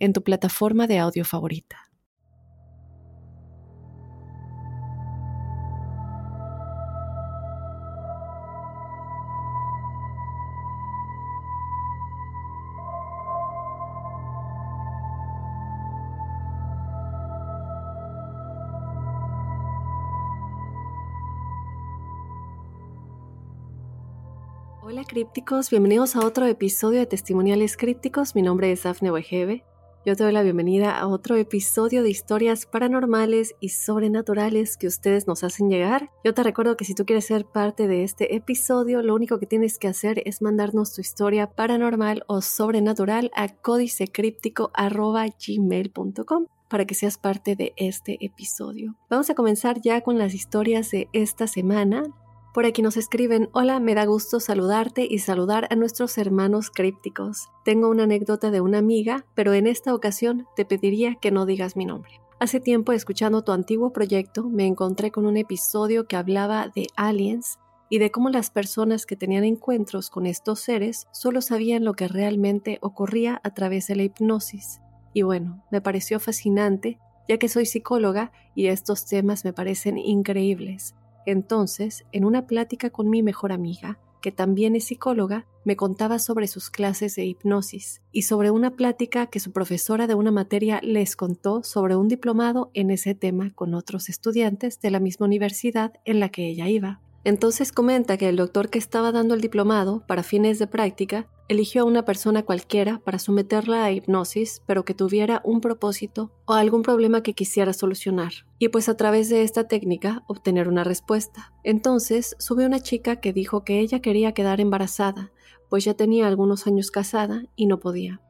en tu plataforma de audio favorita. Hola crípticos, bienvenidos a otro episodio de Testimoniales Crípticos. Mi nombre es Dafne Wegebe yo te doy la bienvenida a otro episodio de historias paranormales y sobrenaturales que ustedes nos hacen llegar. Yo te recuerdo que si tú quieres ser parte de este episodio, lo único que tienes que hacer es mandarnos tu historia paranormal o sobrenatural a códicecríptico.gmail.com para que seas parte de este episodio. Vamos a comenzar ya con las historias de esta semana. Por aquí nos escriben, hola, me da gusto saludarte y saludar a nuestros hermanos crípticos. Tengo una anécdota de una amiga, pero en esta ocasión te pediría que no digas mi nombre. Hace tiempo, escuchando tu antiguo proyecto, me encontré con un episodio que hablaba de aliens y de cómo las personas que tenían encuentros con estos seres solo sabían lo que realmente ocurría a través de la hipnosis. Y bueno, me pareció fascinante, ya que soy psicóloga y estos temas me parecen increíbles. Entonces, en una plática con mi mejor amiga, que también es psicóloga, me contaba sobre sus clases de hipnosis y sobre una plática que su profesora de una materia les contó sobre un diplomado en ese tema con otros estudiantes de la misma universidad en la que ella iba. Entonces comenta que el doctor que estaba dando el diplomado para fines de práctica eligió a una persona cualquiera para someterla a hipnosis, pero que tuviera un propósito o algún problema que quisiera solucionar, y pues a través de esta técnica obtener una respuesta. Entonces sube una chica que dijo que ella quería quedar embarazada, pues ya tenía algunos años casada y no podía,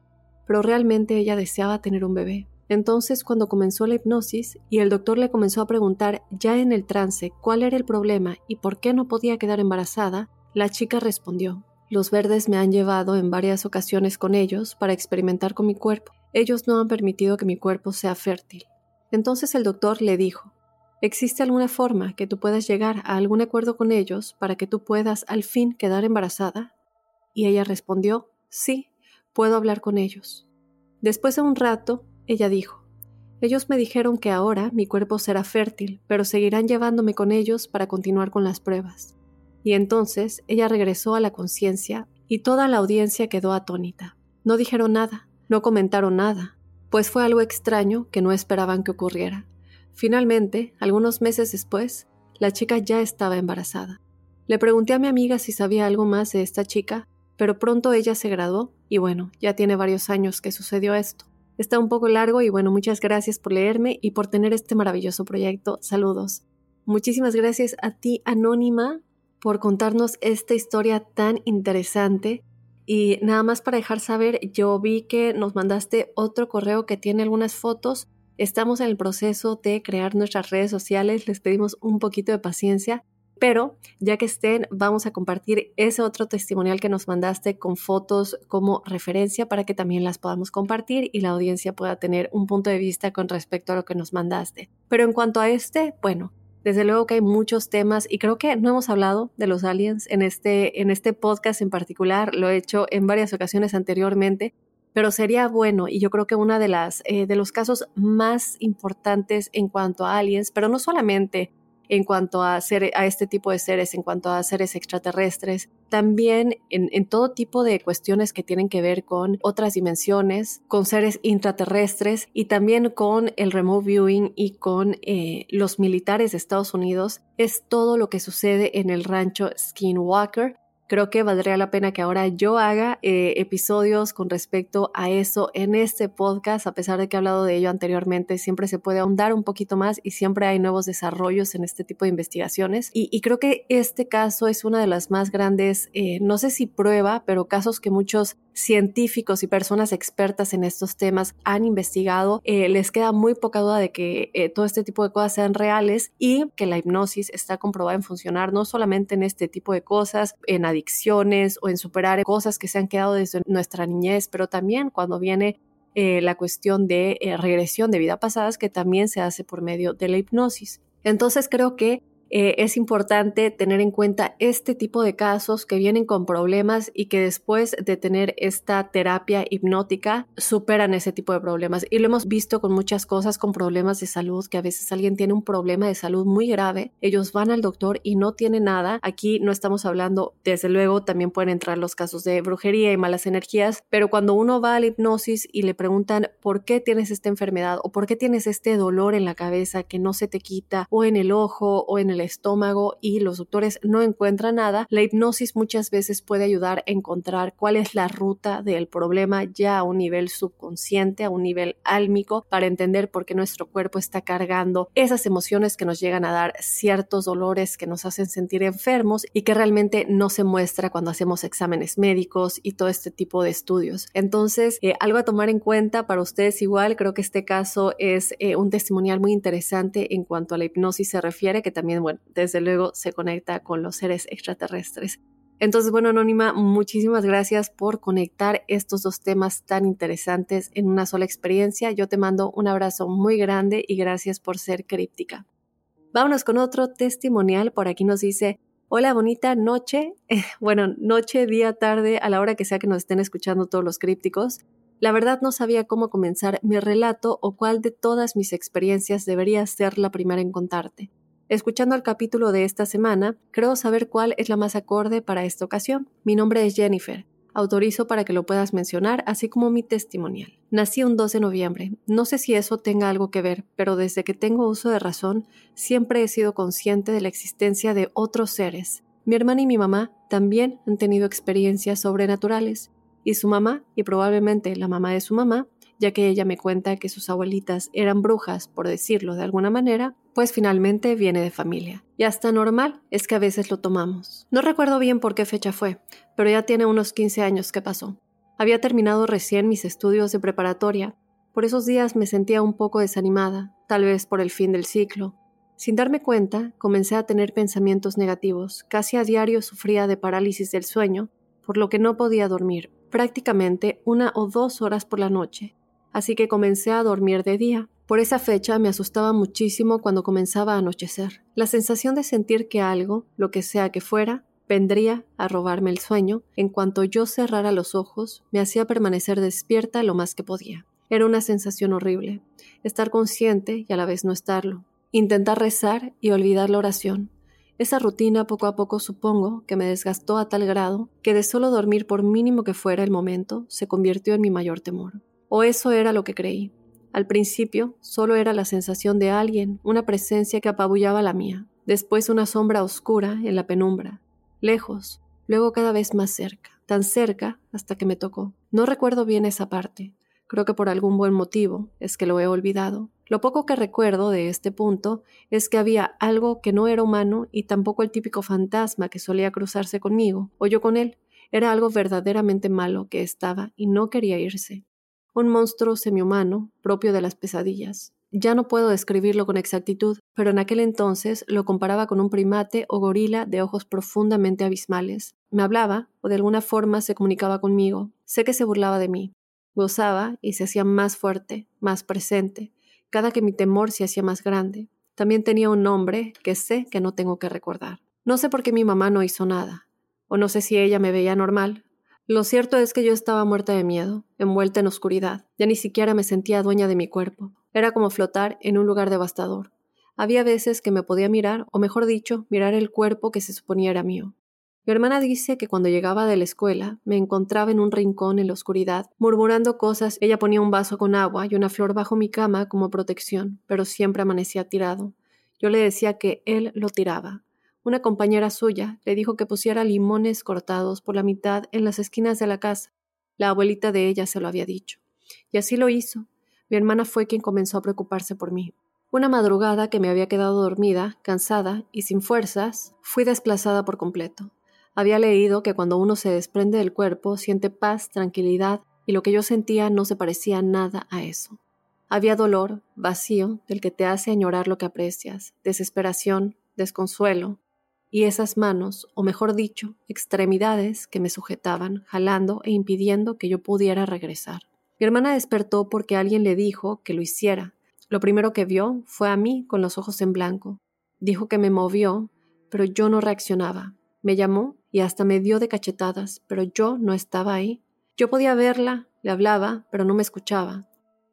pero realmente ella deseaba tener un bebé. Entonces, cuando comenzó la hipnosis y el doctor le comenzó a preguntar ya en el trance cuál era el problema y por qué no podía quedar embarazada, la chica respondió, los verdes me han llevado en varias ocasiones con ellos para experimentar con mi cuerpo. Ellos no han permitido que mi cuerpo sea fértil. Entonces el doctor le dijo, ¿existe alguna forma que tú puedas llegar a algún acuerdo con ellos para que tú puedas al fin quedar embarazada? Y ella respondió, sí, puedo hablar con ellos. Después de un rato, ella dijo, ellos me dijeron que ahora mi cuerpo será fértil, pero seguirán llevándome con ellos para continuar con las pruebas. Y entonces ella regresó a la conciencia y toda la audiencia quedó atónita. No dijeron nada, no comentaron nada, pues fue algo extraño que no esperaban que ocurriera. Finalmente, algunos meses después, la chica ya estaba embarazada. Le pregunté a mi amiga si sabía algo más de esta chica, pero pronto ella se graduó y bueno, ya tiene varios años que sucedió esto. Está un poco largo y bueno, muchas gracias por leerme y por tener este maravilloso proyecto. Saludos. Muchísimas gracias a ti, Anónima, por contarnos esta historia tan interesante. Y nada más para dejar saber, yo vi que nos mandaste otro correo que tiene algunas fotos. Estamos en el proceso de crear nuestras redes sociales, les pedimos un poquito de paciencia, pero ya que estén, vamos a compartir ese otro testimonial que nos mandaste con fotos como referencia para que también las podamos compartir y la audiencia pueda tener un punto de vista con respecto a lo que nos mandaste. Pero en cuanto a este, bueno, desde luego que hay muchos temas y creo que no hemos hablado de los aliens en este, en este podcast en particular, lo he hecho en varias ocasiones anteriormente, pero sería bueno y yo creo que uno de, las, eh, de los casos más importantes en cuanto a aliens, pero no solamente en cuanto a, a este tipo de seres, en cuanto a seres extraterrestres, también en, todo tipo de cuestiones que tienen que ver con otras dimensiones, con seres intraterrestres y también con el remote viewing y con eh, los militares de Estados Unidos, es todo lo que sucede en el rancho Skinwalker creo que valdría la pena que ahora yo haga eh, episodios con respecto a eso en este podcast, a pesar de que he hablado de ello anteriormente, siempre se puede ahondar un poquito más y siempre hay nuevos desarrollos en este tipo de investigaciones. Y, creo que este caso es una de las más grandes, eh, no sé si prueba, pero casos que muchos científicos y personas expertas en estos temas han investigado, eh, les queda muy poca duda de que todo este tipo de cosas sean reales y que la hipnosis está comprobada en funcionar no solamente en este tipo de cosas, en adicciones o en superar cosas que se han quedado desde nuestra niñez, pero también cuando viene eh, la cuestión de eh, regresión de vida pasadas que también se hace por medio de la hipnosis. Entonces creo que eh, es importante tener en cuenta este tipo de casos que vienen con problemas y que después de tener esta terapia hipnótica superan ese tipo de problemas. Y lo hemos visto con muchas cosas, con problemas de salud, que a veces alguien tiene un problema de salud muy grave, ellos van al doctor y no tienen nada. Aquí no estamos hablando, desde luego también pueden entrar los casos de brujería y malas energías, pero cuando uno va a la hipnosis y le preguntan por qué tienes esta enfermedad o por qué tienes este dolor en la cabeza que no se te quita o en el ojo o en el estómago y los doctores no encuentran nada, la hipnosis muchas veces puede ayudar a encontrar cuál es la ruta del problema ya a un nivel subconsciente, a un nivel álmico, para entender por qué nuestro cuerpo está cargando esas emociones que nos llegan a dar ciertos dolores que nos hacen sentir enfermos y que realmente no se muestra cuando hacemos exámenes médicos y todo este tipo de estudios. Entonces, eh, algo a tomar en cuenta para ustedes igual, creo que este caso es eh, un testimonial muy interesante en cuanto a la hipnosis se refiere, que también, bueno, desde luego se conecta con los seres extraterrestres. Entonces, bueno, Anónima, muchísimas gracias por conectar estos dos temas tan interesantes en una sola experiencia. Yo te mando un abrazo muy grande y gracias por ser críptica. Vámonos con otro testimonial. Por aquí nos dice, hola, bonita noche. bueno, noche, día, tarde, a la hora que sea que nos estén escuchando todos los crípticos. La verdad no sabía cómo comenzar mi relato o cuál de todas mis experiencias debería ser la primera en contarte. Escuchando el capítulo de esta semana, creo saber cuál es la más acorde para esta ocasión. Mi nombre es Jennifer. Autorizo para que lo puedas mencionar, así como mi testimonial. Nací un 2 de noviembre. No sé si eso tenga algo que ver, pero desde que tengo uso de razón, siempre he sido consciente de la existencia de otros seres. Mi hermana y mi mamá también han tenido experiencias sobrenaturales, y su mamá, y probablemente la mamá de su mamá, ya que ella me cuenta que sus abuelitas eran brujas, por decirlo de alguna manera, pues finalmente viene de familia. Y hasta normal es que a veces lo tomamos. No recuerdo bien por qué fecha fue, pero ya tiene unos 15 años que pasó. Había terminado recién mis estudios de preparatoria. Por esos días me sentía un poco desanimada, tal vez por el fin del ciclo. Sin darme cuenta, comencé a tener pensamientos negativos. Casi a diario sufría de parálisis del sueño, por lo que no podía dormir, prácticamente una o dos horas por la noche, así que comencé a dormir de día. Por esa fecha me asustaba muchísimo cuando comenzaba a anochecer. La sensación de sentir que algo, lo que sea que fuera, vendría a robarme el sueño, en cuanto yo cerrara los ojos, me hacía permanecer despierta lo más que podía. Era una sensación horrible, estar consciente y a la vez no estarlo. Intentar rezar y olvidar la oración. Esa rutina poco a poco supongo que me desgastó a tal grado que de solo dormir por mínimo que fuera el momento se convirtió en mi mayor temor. O eso era lo que creí. Al principio solo era la sensación de alguien, una presencia que apabullaba la mía, después una sombra oscura en la penumbra, lejos, luego cada vez más cerca, tan cerca hasta que me tocó. No recuerdo bien esa parte, creo que por algún buen motivo es que lo he olvidado. Lo poco que recuerdo de este punto es que había algo que no era humano y tampoco el típico fantasma que solía cruzarse conmigo, o yo con él. Era algo verdaderamente malo que estaba y no quería irse un monstruo semihumano propio de las pesadillas. Ya no puedo describirlo con exactitud, pero en aquel entonces lo comparaba con un primate o gorila de ojos profundamente abismales. Me hablaba, o de alguna forma se comunicaba conmigo. Sé que se burlaba de mí. Gozaba y se hacía más fuerte, más presente, cada que mi temor se hacía más grande. También tenía un nombre que sé que no tengo que recordar. No sé por qué mi mamá no hizo nada, o no sé si ella me veía normal, lo cierto es que yo estaba muerta de miedo, envuelta en oscuridad. Ya ni siquiera me sentía dueña de mi cuerpo. Era como flotar en un lugar devastador. Había veces que me podía mirar, o mejor dicho, mirar el cuerpo que se suponía era mío. Mi hermana dice que cuando llegaba de la escuela me encontraba en un rincón en la oscuridad, murmurando cosas. Ella ponía un vaso con agua y una flor bajo mi cama como protección, pero siempre amanecía tirado. Yo le decía que él lo tiraba. Una compañera suya le dijo que pusiera limones cortados por la mitad en las esquinas de la casa. La abuelita de ella se lo había dicho. Y así lo hizo. Mi hermana fue quien comenzó a preocuparse por mí. Una madrugada que me había quedado dormida, cansada y sin fuerzas, fui desplazada por completo. Había leído que cuando uno se desprende del cuerpo siente paz, tranquilidad, y lo que yo sentía no se parecía nada a eso. Había dolor, vacío, del que te hace añorar lo que aprecias, desesperación, desconsuelo, y esas manos, o mejor dicho, extremidades que me sujetaban, jalando e impidiendo que yo pudiera regresar. Mi hermana despertó porque alguien le dijo que lo hiciera, lo primero que vio fue a mí con los ojos en blanco. Dijo que me movió, pero yo no reaccionaba. Me llamó y hasta me dio de cachetadas, pero yo no estaba ahí. Yo podía verla, le hablaba, pero no me escuchaba.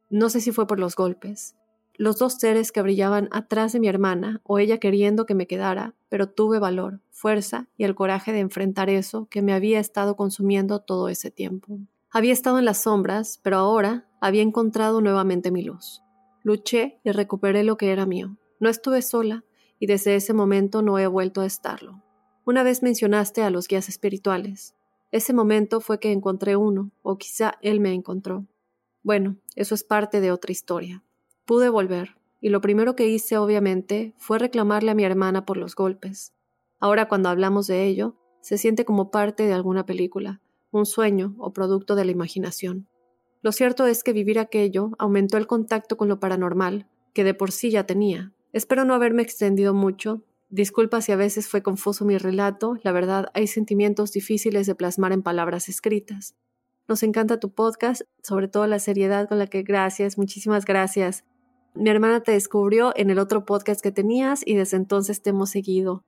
No sé si fue por los golpes. Los dos seres que brillaban atrás de mi hermana, o ella queriendo que me quedara, pero tuve valor, fuerza y el coraje de enfrentar eso que me había estado consumiendo todo ese tiempo. Había estado en las sombras, pero ahora había encontrado nuevamente mi luz. Luché y recuperé lo que era mío. No estuve sola y desde ese momento no he vuelto a estarlo. Una vez mencionaste a los guías espirituales. Ese momento fue que encontré uno, o quizá él me encontró. Bueno, eso es parte de otra historia. Pude volver, y lo primero que hice, obviamente, fue reclamarle a mi hermana por los golpes. Ahora cuando hablamos de ello, se siente como parte de alguna película, un sueño o producto de la imaginación. Lo cierto es que vivir aquello aumentó el contacto con lo paranormal, que de por sí ya tenía. Espero no haberme extendido mucho. Disculpa si a veces fue confuso mi relato, la verdad hay sentimientos difíciles de plasmar en palabras escritas. Nos encanta tu podcast, sobre todo la seriedad con la que gracias, muchísimas gracias. Mi hermana te descubrió en el otro podcast que tenías y desde entonces te hemos seguido.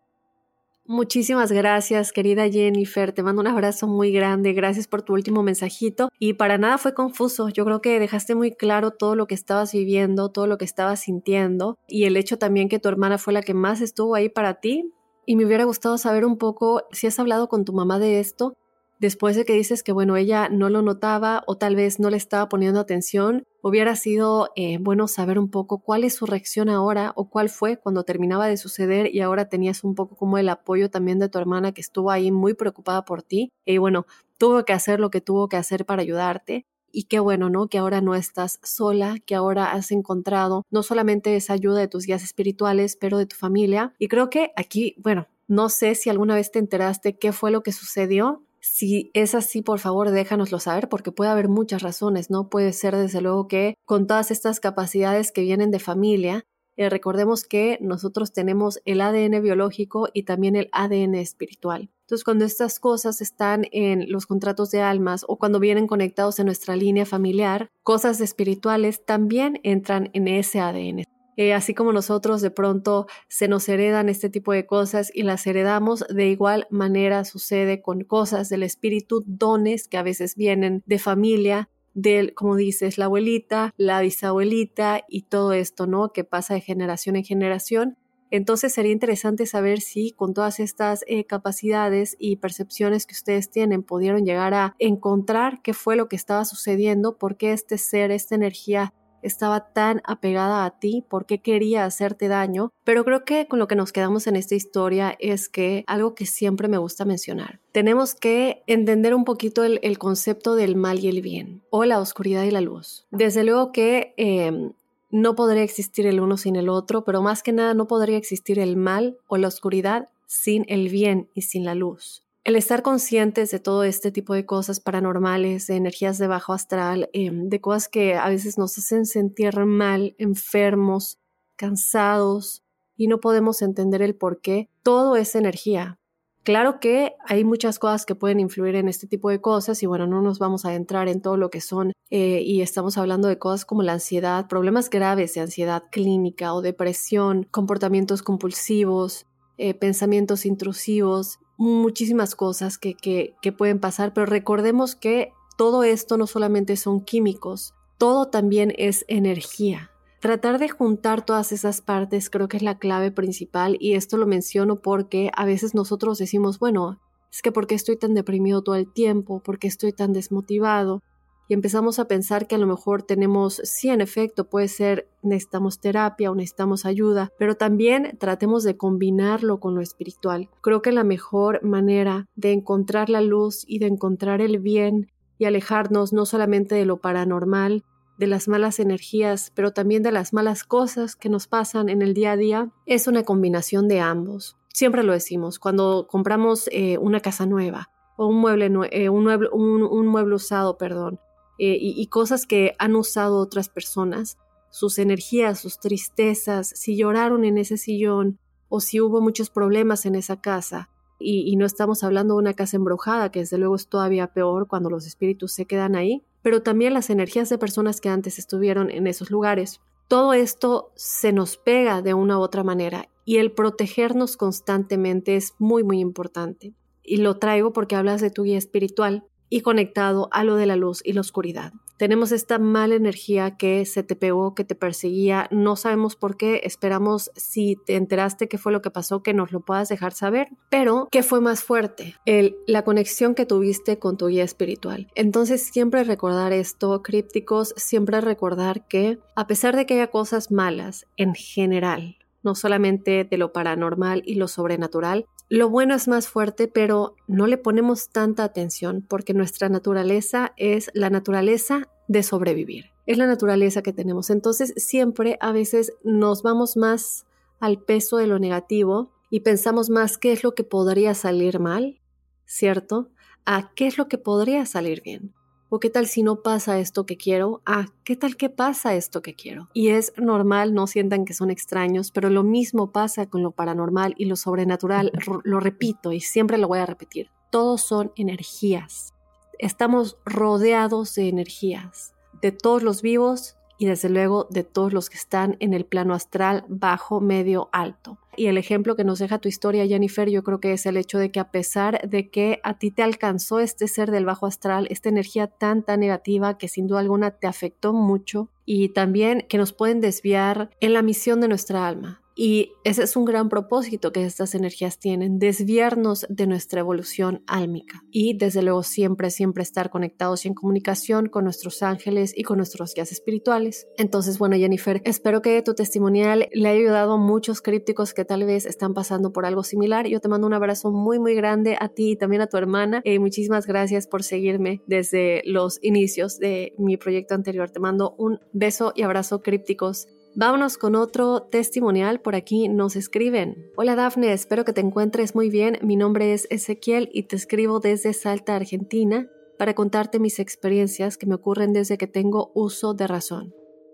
Muchísimas gracias, querida Jennifer. Te mando un abrazo muy grande. Gracias por tu último mensajito. Y para nada fue confuso. Yo creo que dejaste muy claro todo lo que estabas viviendo, todo lo que estabas sintiendo y el hecho también que tu hermana fue la que más estuvo ahí para ti. Y me hubiera gustado saber un poco si has hablado con tu mamá de esto después de que dices que, bueno, ella no lo notaba o tal vez no le estaba poniendo atención, hubiera sido eh, bueno saber un poco cuál es su reacción ahora o cuál fue cuando terminaba de suceder y ahora tenías un poco como el apoyo también de tu hermana que estuvo ahí muy preocupada por ti y bueno, tuvo que hacer lo que tuvo que hacer para ayudarte. Y qué bueno, ¿no? Que ahora no estás sola, que ahora has encontrado no solamente esa ayuda de tus guías espirituales, pero de tu familia. Y creo que aquí, bueno, no sé si alguna vez te enteraste qué fue lo que sucedió, si es así, por favor, déjanoslo saber porque puede haber muchas razones, ¿no? Puede ser desde luego que con todas estas capacidades que vienen de familia, eh, recordemos que nosotros tenemos el ADN biológico y también el ADN espiritual. Entonces, cuando estas cosas están en los contratos de almas o cuando vienen conectados en nuestra línea familiar, cosas espirituales también entran en ese ADN. Eh, así como nosotros de pronto se nos heredan este tipo de cosas y las heredamos, de igual manera sucede con cosas del espíritu, dones que a veces vienen de familia, del, como dices, la abuelita, la bisabuelita y todo esto, ¿no? Que pasa de generación en generación. Entonces sería interesante saber si con todas estas eh, capacidades y percepciones que ustedes tienen pudieron llegar a encontrar qué fue lo que estaba sucediendo, por qué este ser, esta energía estaba tan apegada a ti, por qué quería hacerte daño, pero creo que con lo que nos quedamos en esta historia es que algo que siempre me gusta mencionar, tenemos que entender un poquito el, concepto del mal y el bien, o la oscuridad y la luz. Desde luego que em, no podría existir el uno sin el otro, pero más que nada no podría existir el mal o la oscuridad sin el bien y sin la luz el estar conscientes de todo este tipo de cosas paranormales, de energías de bajo astral, em, de cosas que a veces nos hacen sentir mal, enfermos, cansados y no podemos entender el por qué, todo es energía. Claro que hay muchas cosas que pueden influir en este tipo de cosas y bueno, no nos vamos a entrar en todo lo que son eh, y estamos hablando de cosas como la ansiedad, problemas graves de ansiedad clínica o depresión, comportamientos compulsivos, eh, pensamientos intrusivos, muchísimas cosas que, que, que pueden pasar, pero recordemos que todo esto no solamente son químicos, todo también es energía. Tratar de juntar todas esas partes creo que es la clave principal y esto lo menciono porque a veces nosotros decimos, bueno, es que ¿por qué estoy tan deprimido todo el tiempo? ¿Por qué estoy tan desmotivado? Y empezamos a pensar que a lo mejor tenemos, sí, en efecto, puede ser necesitamos terapia o necesitamos ayuda, pero también tratemos de combinarlo con lo espiritual. Creo que la mejor manera de encontrar la luz y de encontrar el bien y alejarnos no solamente de lo paranormal, de las malas energías, pero también de las malas cosas que nos pasan en el día a día, es una combinación de ambos. Siempre lo decimos, cuando compramos eh, una casa nueva o un mueble, eh, un, mueble un mueble usado, perdón, eh, y, cosas que han usado otras personas, sus energías, sus tristezas, si lloraron en ese sillón o si hubo muchos problemas en esa casa. Y, no estamos hablando de una casa embrujada, que desde luego es todavía peor cuando los espíritus se quedan ahí, pero también las energías de personas que antes estuvieron en esos lugares. Todo esto se nos pega de una u otra manera y el protegernos constantemente es muy, muy importante. Y lo traigo porque hablas de tu guía espiritual y conectado a lo de la luz y la oscuridad. Tenemos esta mala energía que se te pegó, que te perseguía, no sabemos por qué, esperamos si te enteraste qué fue lo que pasó, que nos lo puedas dejar saber, pero ¿qué fue más fuerte? El, la conexión que tuviste con tu guía espiritual. Entonces siempre recordar esto, crípticos, siempre recordar que a pesar de que haya cosas malas en general, no solamente de lo paranormal y lo sobrenatural, lo bueno es más fuerte, pero no le ponemos tanta atención porque nuestra naturaleza es la naturaleza de sobrevivir. Es la naturaleza que tenemos. Entonces siempre a veces nos vamos más al peso de lo negativo y pensamos más qué es lo que podría salir mal, ¿cierto? A qué es lo que podría salir bien. ¿O qué tal si no pasa esto que quiero? Ah, ¿qué tal que pasa esto que quiero? Y es normal, no sientan que son extraños, pero lo mismo pasa con lo paranormal y lo sobrenatural. Lo repito y siempre lo voy a repetir. Todos son energías. Estamos rodeados de energías, de todos los vivos y desde luego de todos los que están en el plano astral bajo, medio, alto. Y el ejemplo que nos deja tu historia, Jennifer, yo creo que es el hecho de que a pesar de que a ti te alcanzó este ser del bajo astral, esta energía tan, tan negativa que sin duda alguna te afectó mucho y también que nos pueden desviar en la misión de nuestra alma. Y ese es un gran propósito que estas energías tienen, desviarnos de nuestra evolución álmica y desde luego siempre, siempre estar conectados y en comunicación con nuestros ángeles y con nuestros guías espirituales. Entonces, bueno, Jennifer, espero que tu testimonial le haya ayudado a muchos crípticos que tal vez están pasando por algo similar. Yo te mando un abrazo muy, muy grande a ti y también a tu hermana. eh, muchísimas gracias por seguirme desde los inicios de mi proyecto anterior. Te mando un beso y abrazo crípticos. Vámonos con otro testimonial. Por aquí nos escriben. Hola Dafne, espero que te encuentres muy bien. Mi nombre es Ezequiel y te escribo desde Salta, Argentina, para contarte mis experiencias que me ocurren desde que tengo uso de razón.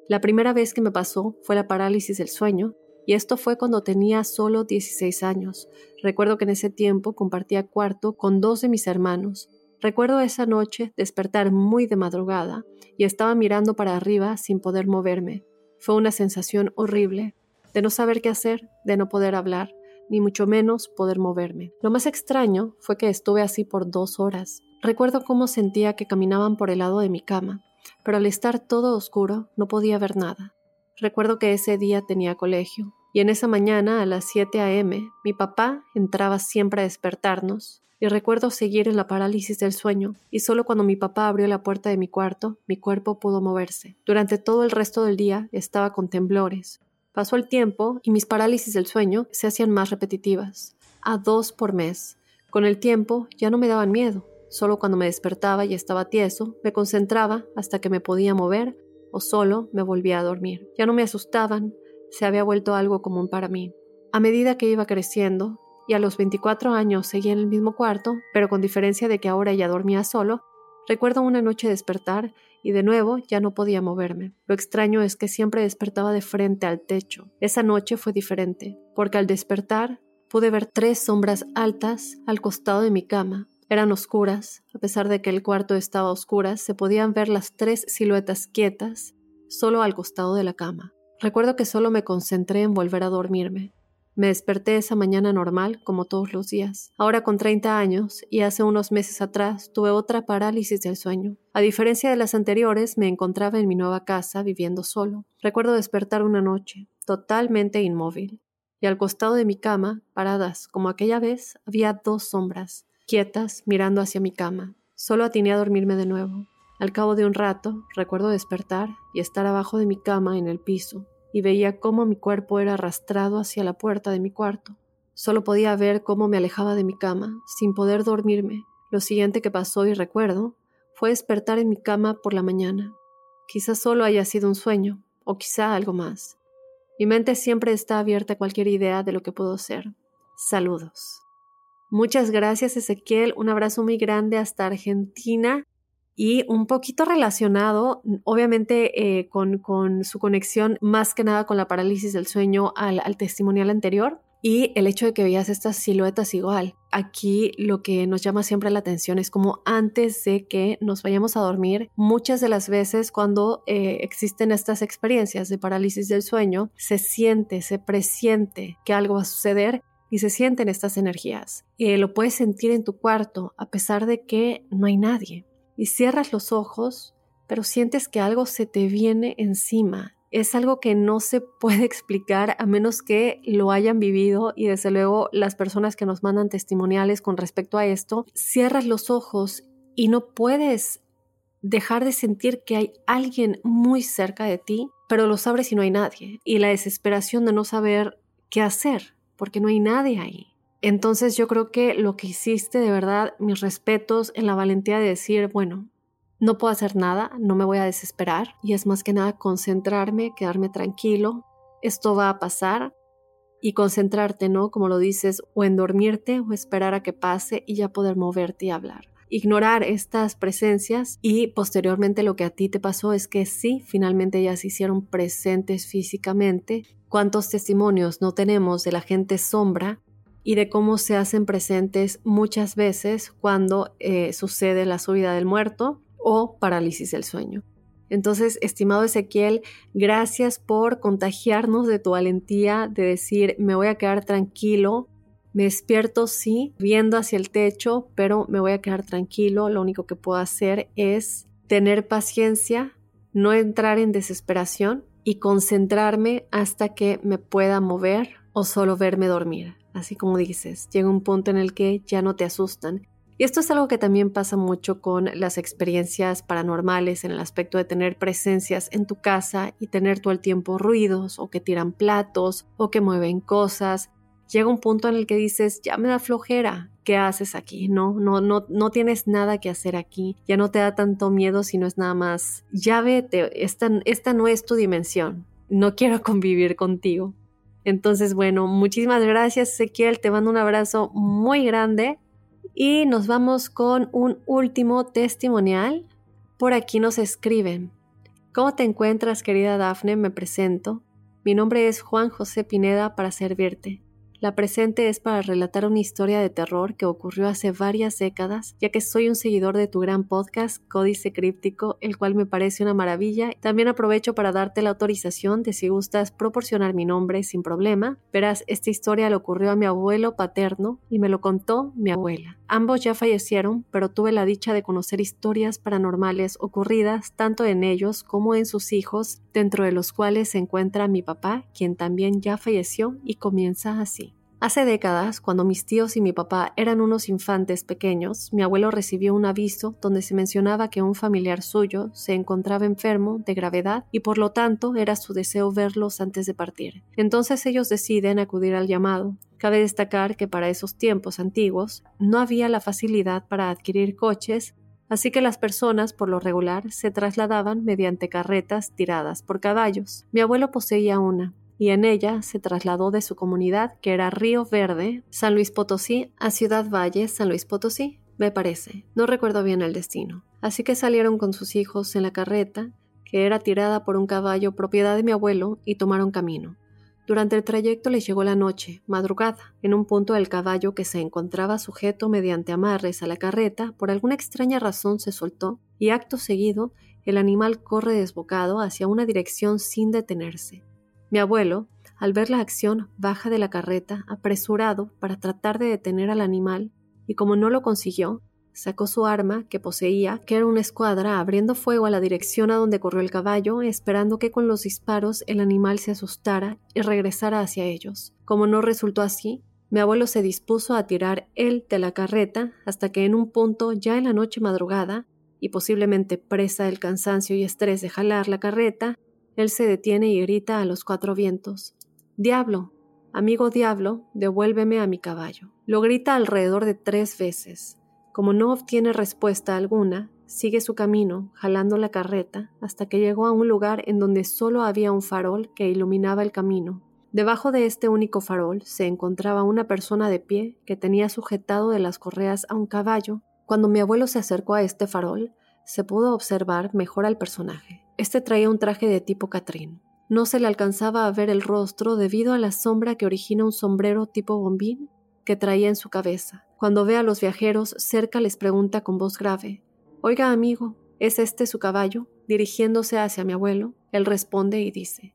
La primera vez que me pasó fue la parálisis del sueño, y esto fue cuando tenía solo 16 años. Recuerdo que en ese tiempo compartía cuarto con dos de mis hermanos. Recuerdo esa noche despertar muy de madrugada y estaba mirando para arriba sin poder moverme. Fue una sensación horrible, de no saber qué hacer, de no poder hablar, ni mucho menos poder moverme. Lo más extraño fue que estuve así por dos horas. Recuerdo cómo sentía que caminaban por el lado de mi cama, pero al estar todo oscuro no podía ver nada. Recuerdo que ese día tenía colegio, y en esa mañana a las 7 a.m. mi papá entraba siempre a despertarnos, y recuerdo seguir en la parálisis del sueño, y solo cuando mi papá abrió la puerta de mi cuarto, mi cuerpo pudo moverse. Durante todo el resto del día estaba con temblores. Pasó el tiempo y mis parálisis del sueño se hacían más repetitivas, a dos por mes. Con el tiempo ya no me daban miedo, solo cuando me despertaba y estaba tieso, me concentraba hasta que me podía mover o solo me volvía a dormir. Ya no me asustaban, se había vuelto algo común para mí. A medida que iba creciendo, y a los 24 años seguía en el mismo cuarto, pero con diferencia de que ahora ya dormía solo, recuerdo una noche despertar y de nuevo ya no podía moverme. Lo extraño es que siempre despertaba de frente al techo. Esa noche fue diferente, porque al despertar pude ver tres sombras altas al costado de mi cama. Eran oscuras, a pesar de que el cuarto estaba a oscuras, se podían ver las tres siluetas quietas, solo al costado de la cama. Recuerdo que solo me concentré en volver a dormirme. Me desperté esa mañana normal, como todos los días. Ahora con 30 años, y hace unos meses atrás, tuve otra parálisis del sueño. A diferencia de las anteriores, me encontraba en mi nueva casa viviendo solo. Recuerdo despertar una noche, totalmente inmóvil. Y al costado de mi cama, paradas como aquella vez, había dos sombras, quietas, mirando hacia mi cama. Solo atiné a dormirme de nuevo. Al cabo de un rato, recuerdo despertar y estar abajo de mi cama en el piso, y veía cómo mi cuerpo era arrastrado hacia la puerta de mi cuarto. Solo podía ver cómo me alejaba de mi cama, sin poder dormirme. Lo siguiente que pasó y recuerdo fue despertar en mi cama por la mañana. Quizás solo haya sido un sueño, o quizá algo más. Mi mente siempre está abierta a cualquier idea de lo que puedo ser. Saludos. Muchas gracias Ezequiel, un abrazo muy grande hasta Argentina y un poquito relacionado, obviamente, eh, con, su conexión más que nada con la parálisis del sueño al, al testimonial anterior y el hecho de que veas estas siluetas igual. Aquí lo que nos llama siempre la atención es como antes de que nos vayamos a dormir, muchas de las veces cuando eh, existen estas experiencias de parálisis del sueño, se siente, se presiente que algo va a suceder y se sienten estas energías. y lo puedes sentir en tu cuarto a pesar de que no hay nadie y cierras los ojos, pero sientes que algo se te viene encima. Es algo que no se puede explicar a menos que lo hayan vivido y desde luego las personas que nos mandan testimoniales con respecto a esto, cierras los ojos y no puedes dejar de sentir que hay alguien muy cerca de ti, pero lo abres y no hay nadie. Y la desesperación de no saber qué hacer, porque no hay nadie ahí. Entonces yo creo que lo que hiciste de verdad, mis respetos en la valentía de decir, bueno, no puedo hacer nada, no me voy a desesperar y es más que nada concentrarme, quedarme tranquilo, esto va a pasar y concentrarte, ¿no? Como lo dices, o en dormirte o esperar a que pase y ya poder moverte y hablar. Ignorar estas presencias y posteriormente lo que a ti te pasó es que sí, finalmente ya se hicieron presentes físicamente. ¿Cuántos testimonios no tenemos de la gente sombra y de cómo se hacen presentes muchas veces cuando eh, sucede la subida del muerto o parálisis del sueño. Entonces, estimado Ezequiel, gracias por contagiarnos de tu valentía de decir, me voy a quedar tranquilo, me despierto, sí, viendo hacia el techo, pero me voy a quedar tranquilo, lo único que puedo hacer es tener paciencia, no entrar en desesperación y concentrarme hasta que me pueda mover o solo verme dormir así como dices, llega un punto en el que ya no te asustan. Y esto es algo que también pasa mucho con las experiencias paranormales en el aspecto de tener presencias en tu casa y tener todo el tiempo ruidos o que tiran platos o que mueven cosas. Llega un punto en el que dices, ya me da flojera, ¿qué haces aquí? No, no, no, no tienes nada que hacer aquí, ya no te da tanto miedo si no es nada más, ya vete, esta, esta no es tu dimensión, no quiero convivir contigo. Entonces, bueno, muchísimas gracias Ezequiel, te mando un abrazo muy grande y nos vamos con un último testimonial. Por aquí nos escriben. ¿Cómo te encuentras, querida Dafne? Me presento. Mi nombre es Juan José Pineda para servirte. La presente es para relatar una historia de terror que ocurrió hace varias décadas, ya que soy un seguidor de tu gran podcast Códice Críptico, el cual me parece una maravilla. También aprovecho para darte la autorización de si gustas proporcionar mi nombre sin problema. Verás, esta historia le ocurrió a mi abuelo paterno y me lo contó mi abuela. Ambos ya fallecieron, pero tuve la dicha de conocer historias paranormales ocurridas tanto en ellos como en sus hijos, dentro de los cuales se encuentra mi papá, quien también ya falleció y comienza así. Hace décadas, cuando mis tíos y mi papá eran unos infantes pequeños, mi abuelo recibió un aviso donde se mencionaba que un familiar suyo se encontraba enfermo de gravedad y por lo tanto era su deseo verlos antes de partir. Entonces ellos deciden acudir al llamado. Cabe destacar que para esos tiempos antiguos no había la facilidad para adquirir coches, así que las personas por lo regular se trasladaban mediante carretas tiradas por caballos. Mi abuelo poseía una, y en ella se trasladó de su comunidad, que era Río Verde, San Luis Potosí, a Ciudad Valle, San Luis Potosí, me parece. No recuerdo bien el destino. Así que salieron con sus hijos en la carreta, que era tirada por un caballo propiedad de mi abuelo, y tomaron camino. Durante el trayecto les llegó la noche, madrugada. En un punto del caballo que se encontraba sujeto mediante amarres a la carreta, por alguna extraña razón se soltó, y acto seguido, el animal corre desbocado hacia una dirección sin detenerse. Mi abuelo, al ver la acción, baja de la carreta, apresurado para tratar de detener al animal, y como no lo consiguió, sacó su arma que poseía, que era una escuadra, abriendo fuego a la dirección a donde corrió el caballo, esperando que con los disparos el animal se asustara y regresara hacia ellos. Como no resultó así, mi abuelo se dispuso a tirar él de la carreta hasta que en un punto, ya en la noche madrugada, y posiblemente presa del cansancio y estrés de jalar la carreta, él se detiene y grita a los cuatro vientos. Diablo, amigo diablo, devuélveme a mi caballo. Lo grita alrededor de tres veces. Como no obtiene respuesta alguna, sigue su camino, jalando la carreta, hasta que llegó a un lugar en donde solo había un farol que iluminaba el camino. Debajo de este único farol se encontraba una persona de pie que tenía sujetado de las correas a un caballo. Cuando mi abuelo se acercó a este farol, se pudo observar mejor al personaje. Este traía un traje de tipo Catrín. No se le alcanzaba a ver el rostro debido a la sombra que origina un sombrero tipo bombín que traía en su cabeza. Cuando ve a los viajeros cerca les pregunta con voz grave, Oiga amigo, ¿es este su caballo? Dirigiéndose hacia mi abuelo, él responde y dice,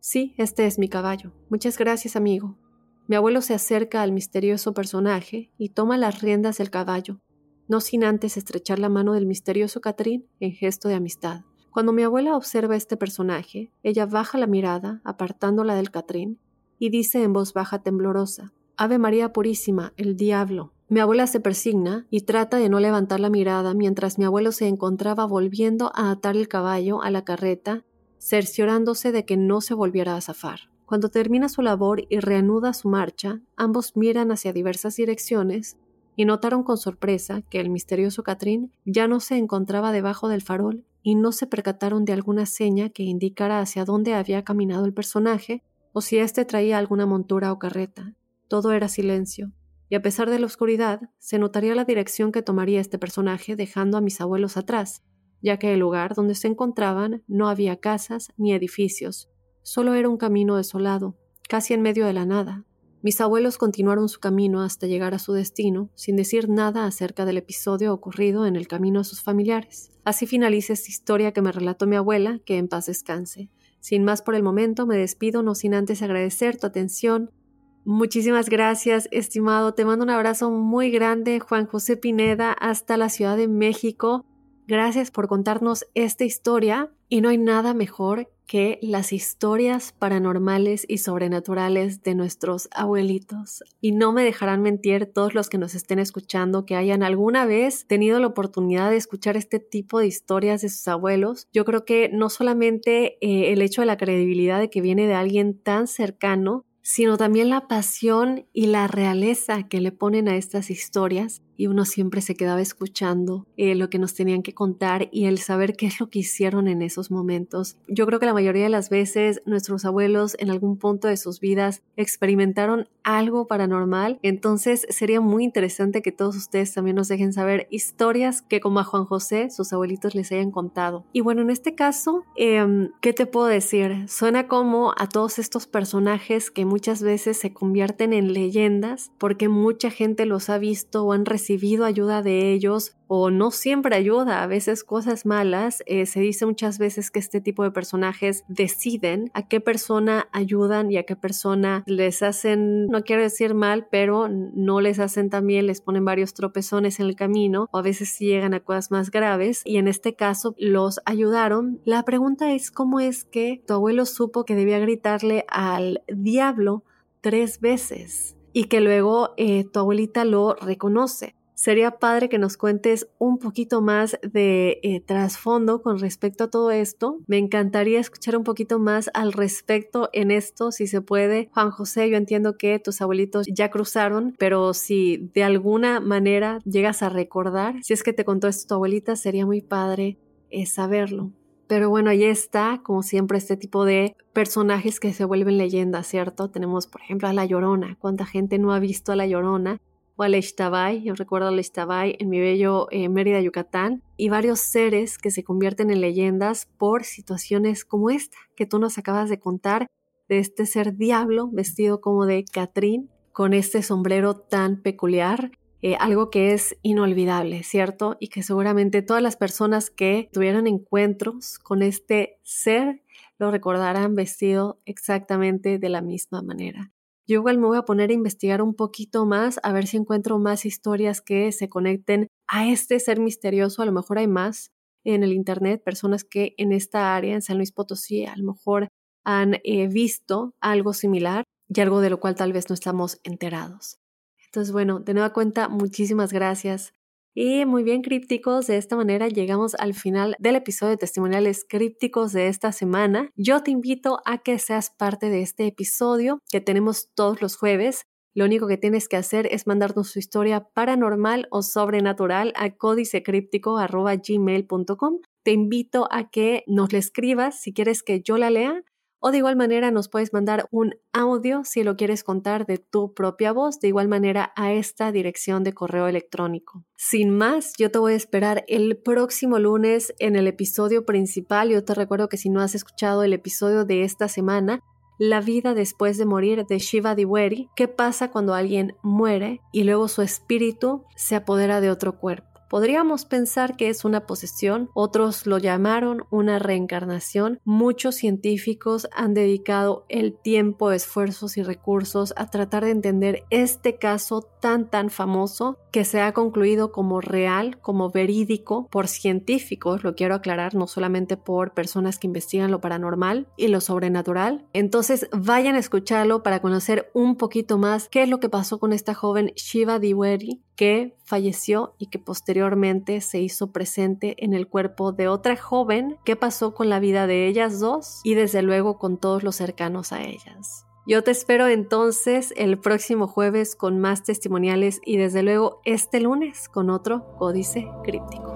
Sí, este es mi caballo. Muchas gracias amigo. Mi abuelo se acerca al misterioso personaje y toma las riendas del caballo, no sin antes estrechar la mano del misterioso Catrín en gesto de amistad. Cuando mi abuela observa este personaje, ella baja la mirada, apartándola del Catrín, y dice en voz baja temblorosa, Ave María Purísima, el diablo. Mi abuela se persigna y trata de no levantar la mirada mientras mi abuelo se encontraba volviendo a atar el caballo a la carreta, cerciorándose de que no se volviera a zafar. Cuando termina su labor y reanuda su marcha, ambos miran hacia diversas direcciones y notaron con sorpresa que el misterioso Catrín ya no se encontraba debajo del farol y no se percataron de alguna seña que indicara hacia dónde había caminado el personaje o si éste traía alguna montura o carreta. Todo era silencio, y a pesar de la oscuridad, se notaría la dirección que tomaría este personaje dejando a mis abuelos atrás, ya que el lugar donde se encontraban no había casas ni edificios, solo era un camino desolado, casi en medio de la nada. Mis abuelos continuaron su camino hasta llegar a su destino, sin decir nada acerca del episodio ocurrido en el camino a sus familiares. Así finaliza esta historia que me relató mi abuela, que en paz descanse. Sin más por el momento, me despido, no sin antes agradecer tu atención, Muchísimas gracias, estimado. Te mando un abrazo muy grande, Juan José Pineda, hasta la Ciudad de México. Gracias por contarnos esta historia y no hay nada mejor que las historias paranormales y sobrenaturales de nuestros abuelitos. Y no me dejarán mentir todos los que nos estén escuchando que hayan alguna vez tenido la oportunidad de escuchar este tipo de historias de sus abuelos. Yo creo que no solamente eh, el hecho de la credibilidad de que viene de alguien tan cercano, sino también la pasión y la realeza que le ponen a estas historias y uno siempre se quedaba escuchando eh, lo que nos tenían que contar y el saber qué es lo que hicieron en esos momentos. Yo creo que la mayoría de las veces nuestros abuelos en algún punto de sus vidas experimentaron algo paranormal, entonces sería muy interesante que todos ustedes también nos dejen saber historias que como a Juan José sus abuelitos les hayan contado. Y bueno, en este caso, em, ¿qué te puedo decir? Suena como a todos estos personajes que muchas veces se convierten en leyendas porque mucha gente los ha visto o han recibido recibido ayuda de ellos o no siempre ayuda, a veces cosas malas. Eh, se dice muchas veces que este tipo de personajes deciden a qué persona ayudan y a qué persona les hacen, no quiero decir mal, pero no les hacen también, les ponen varios tropezones en el camino o a veces sí llegan a cosas más graves y en este caso los ayudaron. La pregunta es cómo es que tu abuelo supo que debía gritarle al diablo tres veces y que luego eh, tu abuelita lo reconoce. Sería padre que nos cuentes un poquito más de eh, trasfondo con respecto a todo esto. Me encantaría escuchar un poquito más al respecto en esto, si se puede. Juan José, yo entiendo que tus abuelitos ya cruzaron, pero si de alguna manera llegas a recordar, si es que te contó esto tu abuelita, sería muy padre eh, saberlo. Pero bueno, ahí está, como siempre, este tipo de personajes que se vuelven leyendas, ¿cierto? Tenemos, por ejemplo, a La Llorona. ¿Cuánta gente no ha visto a La Llorona? O a Lechtabay, yo recuerdo a Lechtabay en mi bello eh, Mérida, Yucatán, y varios seres que se convierten en leyendas por situaciones como esta que tú nos acabas de contar, de este ser diablo vestido como de Catrín, con este sombrero tan peculiar eh, algo que es inolvidable, ¿cierto? Y que seguramente todas las personas que tuvieron encuentros con este ser lo recordarán vestido exactamente de la misma manera. Yo igual me voy a poner a investigar un poquito más, a ver si encuentro más historias que se conecten a este ser misterioso. A lo mejor hay más en el Internet, personas que en esta área, en San Luis Potosí, a lo mejor han eh, visto algo similar y algo de lo cual tal vez no estamos enterados. Entonces, bueno, de nueva cuenta, muchísimas gracias. Y muy bien, crípticos, de esta manera llegamos al final del episodio de testimoniales crípticos de esta semana. Yo te invito a que seas parte de este episodio que tenemos todos los jueves. Lo único que tienes que hacer es mandarnos tu historia paranormal o sobrenatural a códicecríptico.gmail.com. Te invito a que nos la escribas si quieres que yo la lea o de igual manera nos puedes mandar un audio si lo quieres contar de tu propia voz, de igual manera a esta dirección de correo electrónico. Sin más, yo te voy a esperar el próximo lunes en el episodio principal. Yo te recuerdo que si no has escuchado el episodio de esta semana, la vida después de morir de Shiva Diwari, qué pasa cuando alguien muere y luego su espíritu se apodera de otro cuerpo. Podríamos pensar que es una posesión, otros lo llamaron una reencarnación. Muchos científicos han dedicado el tiempo, esfuerzos y recursos a tratar de entender este caso tan tan famoso que se ha concluido como real, como verídico por científicos, lo quiero aclarar, no solamente por personas que investigan lo paranormal y lo sobrenatural. Entonces vayan a escucharlo para conocer un poquito más qué es lo que pasó con esta joven Shiva Diwari que falleció y que posteriormente se hizo presente en el cuerpo de otra joven, qué pasó con la vida de ellas dos y desde luego con todos los cercanos a ellas. Yo te espero entonces el próximo jueves con más testimoniales y desde luego este lunes con otro códice críptico.